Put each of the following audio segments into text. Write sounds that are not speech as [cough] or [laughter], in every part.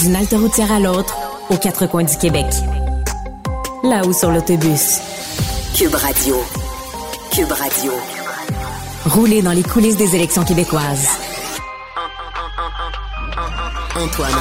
D'une halte routière à l'autre, aux quatre coins du Québec. Là-haut sur l'autobus. Cube Radio. Cube Radio. Rouler dans les coulisses des élections québécoises. Antoine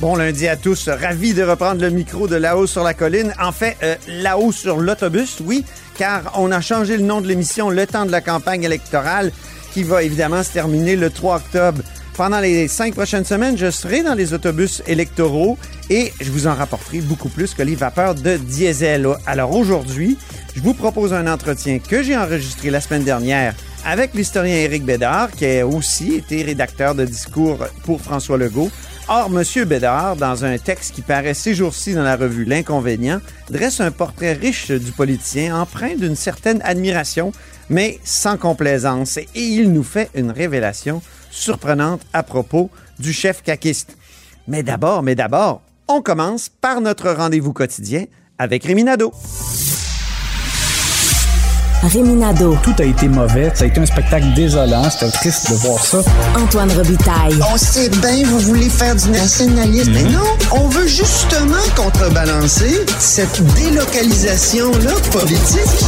Bon lundi à tous, ravi de reprendre le micro de là-haut sur la colline. En fait, euh, là-haut sur l'autobus, oui, car on a changé le nom de l'émission Le temps de la campagne électorale qui va évidemment se terminer le 3 octobre. Pendant les cinq prochaines semaines, je serai dans les autobus électoraux et je vous en rapporterai beaucoup plus que les vapeurs de diesel. Alors aujourd'hui, je vous propose un entretien que j'ai enregistré la semaine dernière avec l'historien Éric Bédard, qui a aussi été rédacteur de discours pour François Legault. Or, M. Bédard, dans un texte qui paraît ces jours-ci dans la revue L'Inconvénient, dresse un portrait riche du politicien, empreint d'une certaine admiration, mais sans complaisance. Et il nous fait une révélation surprenante à propos du chef caquiste. Mais d'abord, mais d'abord, on commence par notre rendez-vous quotidien avec Réminado. Réminado. Tout a été mauvais. Ça a été un spectacle désolant. C'était triste de voir ça. Antoine Robitaille. On sait bien, vous voulez faire du nationalisme. Mais non, on veut justement contrebalancer cette délocalisation-là politique.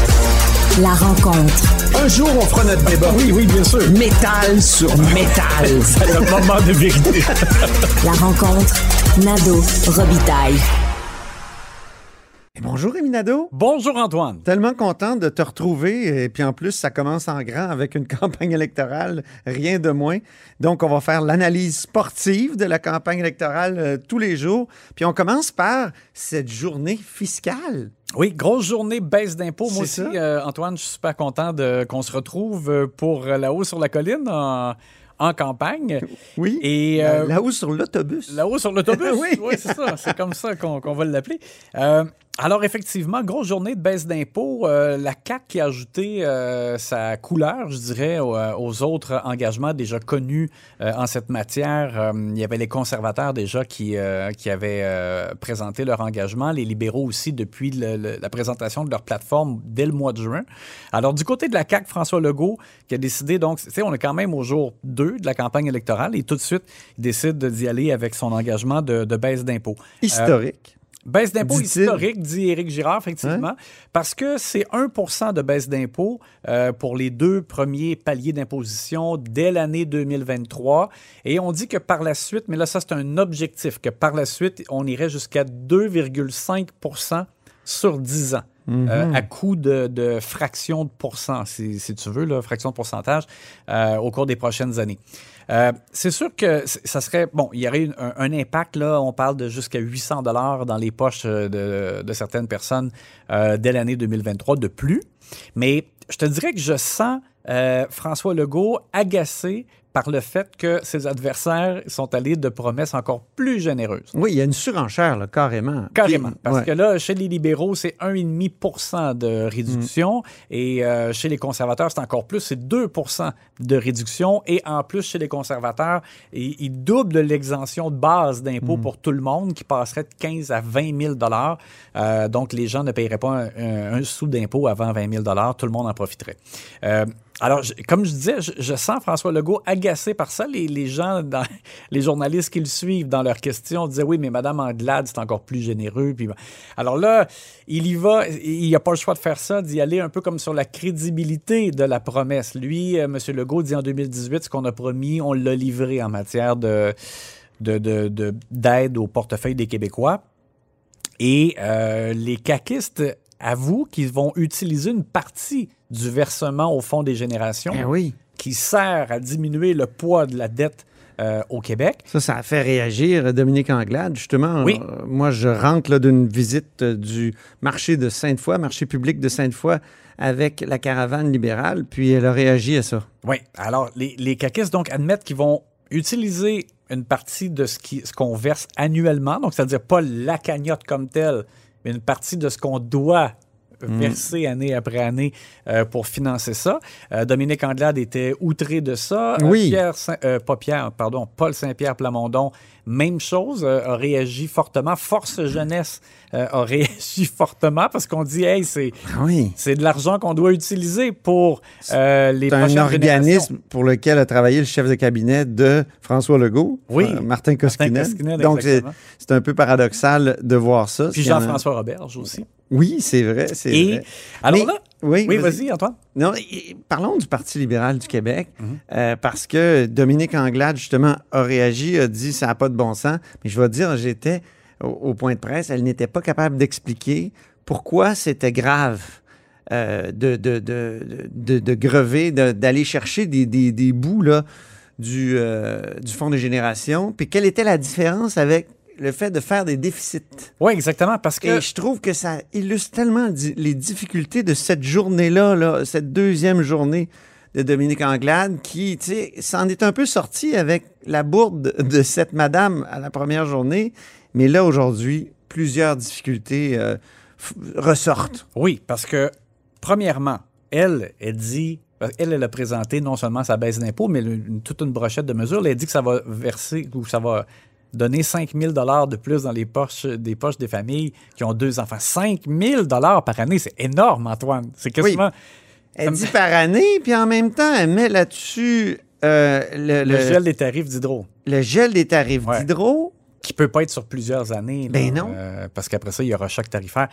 La rencontre. Un jour, on fera notre débat. Oui, oui, bien sûr. Métal sur métal. [laughs] C'est le moment de vérité. La rencontre. Nado Robitaille. Bonjour Réminado. Bonjour, Antoine. Tellement content de te retrouver. Et puis en plus, ça commence en grand avec une [laughs] campagne électorale, rien de moins. Donc, on va faire l'analyse sportive de la campagne électorale euh, tous les jours. Puis on commence par cette journée fiscale. Oui, grosse journée baisse d'impôts. Moi aussi, euh, Antoine, je suis super content de, qu'on se retrouve euh, pour euh, là-haut sur la colline en, en campagne. Oui. Et Euh, Là-haut sur l'autobus. Là-haut sur l'autobus. [laughs] Oui. oui, c'est ça. C'est comme ça qu'on va l'appeler. Euh, alors, effectivement, grosse journée de baisse d'impôts. Euh, la CAQ qui a ajouté euh, sa couleur, je dirais, aux, aux autres engagements déjà connus euh, en cette matière. Euh, il y avait les conservateurs déjà qui, euh, qui avaient euh, présenté leur engagement, les libéraux aussi depuis la présentation de leur plateforme dès le mois de juin. Alors, du côté de la CAQ, François Legault, qui a décidé, donc, tu sais, on est quand même au jour 2 de la campagne électorale et tout de suite, il décide d'y aller avec son engagement de, de baisse d'impôts. Historique. Baisse d'impôts Dit-il. historique, dit Éric Girard, effectivement, parce que c'est 1% de baisse d'impôts euh, pour les deux premiers paliers d'imposition dès l'année 2023. Et on dit que par la suite, mais là, ça, c'est un objectif, que par la suite, on irait jusqu'à 2,5% sur 10 ans. Euh, à coût de, de fraction de pourcent, si, si tu veux, là, fraction de pourcentage, euh, au cours des prochaines années. Euh, c'est sûr que ça serait bon. Il y aurait une- un, un impact là. On parle de jusqu'à 800 dollars dans les poches de, de certaines personnes dès l'année 2023 de plus. Mais je te dirais que je sens François Legault agacé par le fait que ses adversaires sont allés de promesses encore plus généreuses. Oui, il y a une surenchère, là, carrément. Carrément. Parce ouais. que là, chez les libéraux, c'est 1,5% de réduction. Mm. Et euh, chez les conservateurs, c'est encore plus, c'est 2% de réduction. Et en plus, chez les conservateurs, ils, ils doublent l'exemption de base Mm. d'impôt pour tout le monde, qui passerait de 15 à 20 000 euh, Donc, les gens ne paieraient pas un, un- un sou d'impôt avant 20 000 Tout le monde en profiterait. Euh, alors, comme je disais, je, sens François Legault agacé par ça. Les, gens, [laughs] les journalistes qui le suivent dans leurs questions disaient oui, mais Madame Anglade, c'est encore plus généreux. Alors là, il y va, il n'a pas le choix de faire ça, d'y aller un peu comme sur la crédibilité de la promesse. Lui, euh, M. Legault dit en 2018, ce qu'on a promis, on l'a livré en matière de- d'aide au portefeuille des Québécois. Et euh, les caquistes avouent qu'ils vont utiliser une partie du versement au Fonds des générations Eh oui. qui sert à diminuer le poids de la dette euh, au Québec. Ça, ça a fait réagir Dominique Anglade. Justement, Oui. euh, moi, je rentre d'une visite euh, du marché de Sainte-Foy, marché public de Sainte-Foy, avec la caravane libérale, puis elle a réagi à ça. Oui. Alors, les, les caquistes, donc, admettent qu'ils vont utiliser une partie de ce qu'on verse annuellement, donc c'est-à-dire pas la cagnotte comme telle, mais une partie de ce qu'on doit versé année après année euh, pour financer ça. Euh, Dominique Anglade était outré de ça. Euh, Oui. Pierre Saint- pas Pierre, pardon, Paul Saint-Pierre Plamondon, même chose, a réagi fortement. Force Jeunesse a [laughs] réagi fortement parce qu'on dit, hey, c'est Ah Oui. de l'argent qu'on doit utiliser pour les C'est un prochaines organisme pour lequel a travaillé le chef de cabinet de François Legault, Oui. Martin Koskinen. Koskinen, Donc, c'est un peu paradoxal de voir ça. Puis Jean-François Roberge aussi. Oui, c'est vrai, c'est Et vrai. alors Mais- là, oui, oui, vas-y, Antoine. Non, parlons du Parti libéral du Québec, Mhm. euh, parce que Dominique Anglade, justement, a réagi, a dit ça n'a pas de bon sens. Mais je vais te dire, j'étais au, au point de presse, elle n'était pas capable d'expliquer pourquoi c'était grave. euh, de, de, de, de, grever, d'aller chercher des, des, des bouts là, du, euh, du Fonds de génération. Puis quelle était la différence avec le fait de faire des déficits? Oui, exactement, parce que Et je trouve que ça illustre tellement les difficultés de cette journée-là, là, cette deuxième journée de Dominique Anglade, qui, tu sais, s'en est un peu sorti avec la bourde de cette madame à la première journée. Mais là, aujourd'hui, plusieurs difficultés euh, ressortent. Oui, parce que, premièrement, elle, elle dit, elle, elle a présenté non seulement sa baisse d'impôt, mais une- toute une brochette de mesures. Elle a dit que ça va verser, ou ça va donner 5 000 de plus dans les poches des poches des familles qui ont deux enfants. 5 000 par année, c'est énorme, Antoine. C'est quasiment Elle dit par année, puis en même temps, elle met là-dessus euh, le, le le- gel des tarifs d'hydro. le gel des tarifs Ouais. d'hydro. qui peut pas être sur plusieurs années. là, Ben non. euh, parce qu'après ça, il y aura choc tarifaire.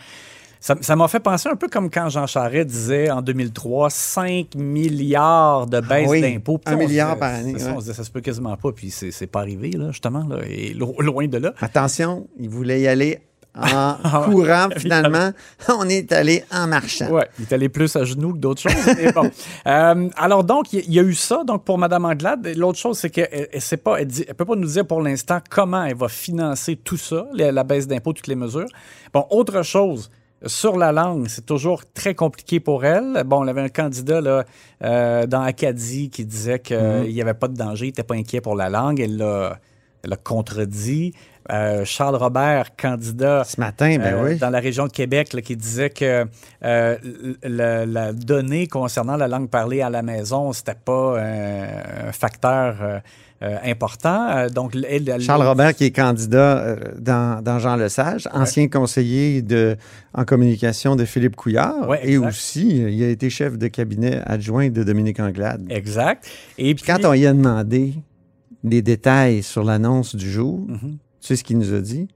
Ça m'a fait penser un peu comme quand Jean Charest disait en 2003 5 milliards de baisse Ah oui, d'impôts. Un se milliard par année, ça, ouais. on se disait, ça se peut quasiment pas, puis c'est pas arrivé, là, justement, là, et lo- loin de là. Attention, il voulait y aller en [laughs] courant. Finalement, [laughs] on est allé en marchant. Ouais, il est allé plus à genoux que d'autres choses. mais bon. [laughs] Euh, alors donc, il y, a eu ça donc pour Mme Anglade. L'autre chose, c'est qu'elle elle, sait pas, elle, dit- elle peut pas nous dire pour l'instant comment elle va financer tout ça, la, la baisse d'impôts, toutes les mesures. Bon, autre chose. Sur la langue, c'est toujours très compliqué pour elle. Bon, on avait un candidat là, euh, dans Acadie qui disait qu'il n'y avait pas de danger, il n'était pas inquiet pour la langue. Elle l'a elle l'a contredit. Euh, Charles Robert, candidat Ce matin, ben euh, oui. dans la région de Québec là, qui disait que euh, la, la donnée concernant la langue parlée à la maison, c'était pas un facteur important. Donc, elle, Charles Robert, qui est candidat dans, dans Jean Lesage, ancien conseiller de, en communication de Philippe Couillard, Ouais, et aussi, il a été chef de cabinet adjoint de Dominique Anglade. Exact. Et puis, Quand on y a demandé des détails sur l'annonce du jour, Mhm. tu sais ce qu'il nous a dit?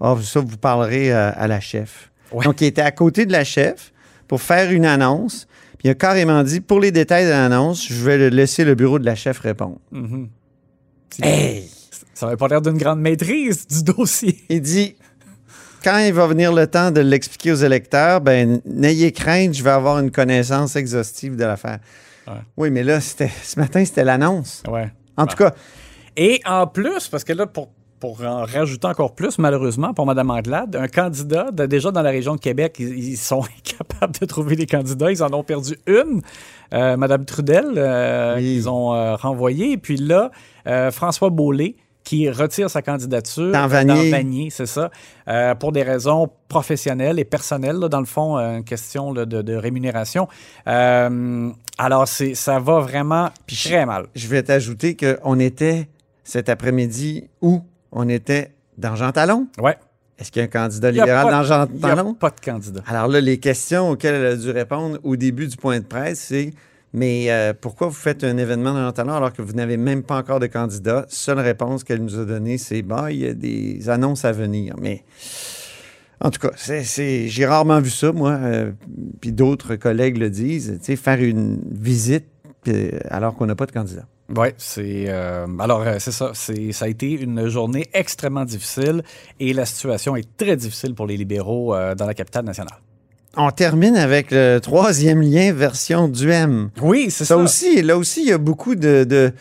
Ah, ça, vous parlerez à, à la chef. Ouais. Donc, il était à côté de la chef pour faire une annonce. Puis il a carrément dit, pour les détails de l'annonce, je vais laisser le bureau de la chef répondre. Mhm. Hey! Ça n'avait pas l'air d'une grande maîtrise du dossier. Il dit quand il va venir le temps de l'expliquer aux électeurs, ben n'ayez crainte, je vais avoir une connaissance exhaustive de l'affaire. Ouais. Oui, mais là, ce matin, c'était l'annonce. Ouais. En tout cas, Et en plus, parce que là, pour, pour en rajouter encore plus, malheureusement, pour Mme Anglade, un candidat, de- déjà dans la région de Québec, ils, ils sont [laughs] incapables de trouver des candidats. Ils en ont perdu une, euh, Mme Trudel, euh, Oui. qu'ils ont euh, renvoyée. Et puis là, euh, François Beaulé, qui retire sa candidature Dans Vanier. Vanier, c'est ça, euh, pour des raisons professionnelles et personnelles, là, dans le fond, euh, une question là, de, de rémunération. Euh, alors, c'est, ça va vraiment très mal. je vais t'ajouter qu'on était cet après-midi où? On était dans Jean Talon. Ouais. Est-ce qu'il y a un candidat libéral dans Jean Il n'y a Talon? pas de candidat. Alors là, les questions auxquelles elle a dû répondre au début du point de presse, c'est mais euh, pourquoi vous faites un événement dans Jean Talon alors que vous n'avez même pas encore de candidat? Seule réponse qu'elle nous a donnée, c'est bah, il y a des annonces à venir. Mais en tout cas, c'est, c'est- j'ai rarement vu ça, moi, euh, puis d'autres collègues le disent, tu sais, faire une visite euh, alors qu'on n'a pas de candidat. Oui, c'est. euh, alors, euh, c'est ça. C'est, ça a été une journée extrêmement difficile et la situation est très difficile pour les libéraux euh, dans la capitale nationale. On termine avec le troisième lien version du M. Oui, c'est Ça aussi, là aussi, il y a beaucoup de, de-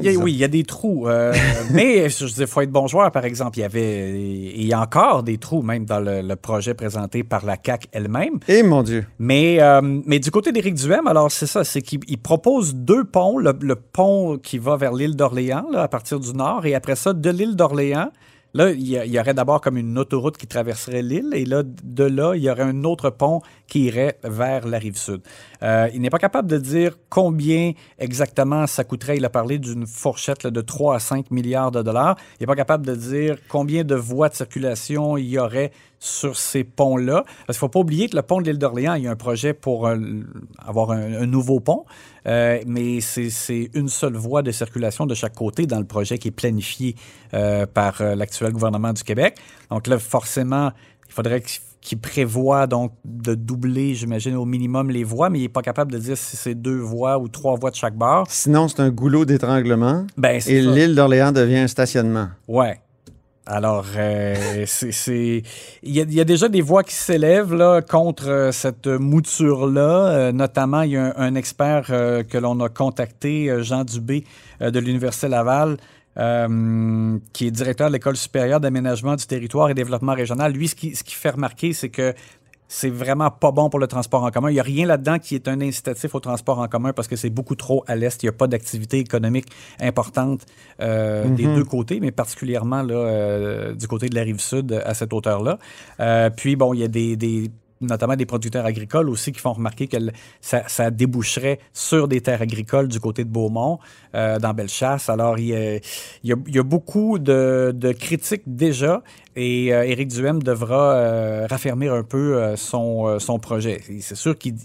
y disons. oui, il y a des trous. euh, [laughs] mais je dis, il faut être bon joueur, par exemple. Il y avait. et Il y a encore des trous, même dans le, le projet présenté par la CAC elle-même. Eh mon Dieu. Mais, euh, mais du côté d'Éric Duhem, alors c'est ça, c'est qu'il il propose deux ponts. Le, le pont qui va vers l'île d'Orléans, à partir du nord, et après ça, de l'île d'Orléans, Là, il y, aurait d'abord comme une autoroute qui traverserait l'île et là, de là, il y aurait un autre pont qui irait vers la rive sud. Euh, il n'est pas capable de dire combien exactement ça coûterait. Il a parlé d'une fourchette de 3 à 5 milliards de dollars. Il n'est pas capable de dire combien de voies de circulation il y aurait sur ces ponts-là. Parce qu'il ne faut pas oublier que le pont de l'île d'Orléans, il y a un projet pour avoir un, nouveau pont, euh, mais c'est une seule voie de circulation de chaque côté dans le projet qui est planifié euh, par l'actuel gouvernement du Québec. Donc là, forcément, il faudrait qu'il prévoit donc de doubler, j'imagine, au minimum les voies, mais il n'est pas capable de dire si c'est deux voies ou trois voies de chaque bord. Sinon, c'est un goulot d'étranglement. Ben, et l'île d'Orléans devient un stationnement. Ouais. Alors, euh, [laughs] c'est, il y, a, déjà des voix qui s'élèvent là contre euh, cette mouture-là. Euh, notamment, il y a un, expert que l'on a contacté, Jean Dubé de l'Université Laval, qui est directeur de l'École supérieure d'aménagement du territoire et développement régional. Lui, ce qui, ce qui fait remarquer, c'est que c'est vraiment pas bon pour le transport en commun. Il n'y a rien là-dedans qui est un incitatif au transport en commun parce que c'est beaucoup trop à l'est. Il n'y a pas d'activité économique importante euh, des mhm. deux côtés, mais particulièrement là, euh, du côté de la rive sud à cette hauteur-là. Euh, puis, bon, il y a des, des notamment des producteurs agricoles aussi qui font remarquer que ça, déboucherait sur des terres agricoles du côté de Beaumont, euh, dans Bellechasse. Alors, il y a, beaucoup de, critiques déjà et euh, Éric Duhem devra euh, raffermir un peu euh, son, euh, son projet. C'est sûr qu'il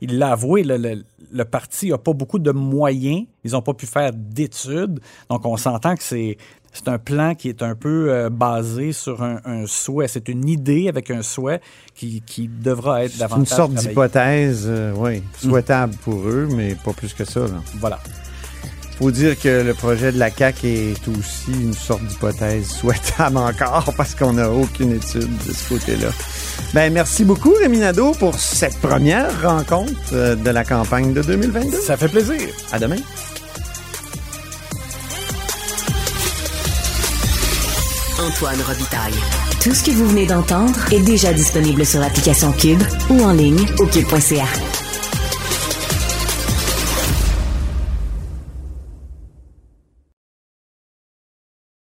il l'a avoué, le, le parti n'a pas beaucoup de moyens. Ils n'ont pas pu faire d'études. Donc, on s'entend que c'est c'est un plan qui est un peu euh, basé sur un, souhait. C'est une idée avec un souhait qui, qui devra être davantage. Une sorte d'hypothèse, euh, oui, souhaitable pour eux, mais pas plus que ça. Là. Voilà. faut dire que le projet de la CAQ est aussi une sorte d'hypothèse souhaitable encore [laughs] parce qu'on n'a aucune étude de ce côté-là. Ben, merci beaucoup, Rémi Nadeau, pour cette première rencontre euh, de la campagne de 2022. Ça fait plaisir. À demain. Antoine Robitaille. Tout ce que vous venez d'entendre est déjà disponible sur l'application Cube ou en ligne au cube.ca.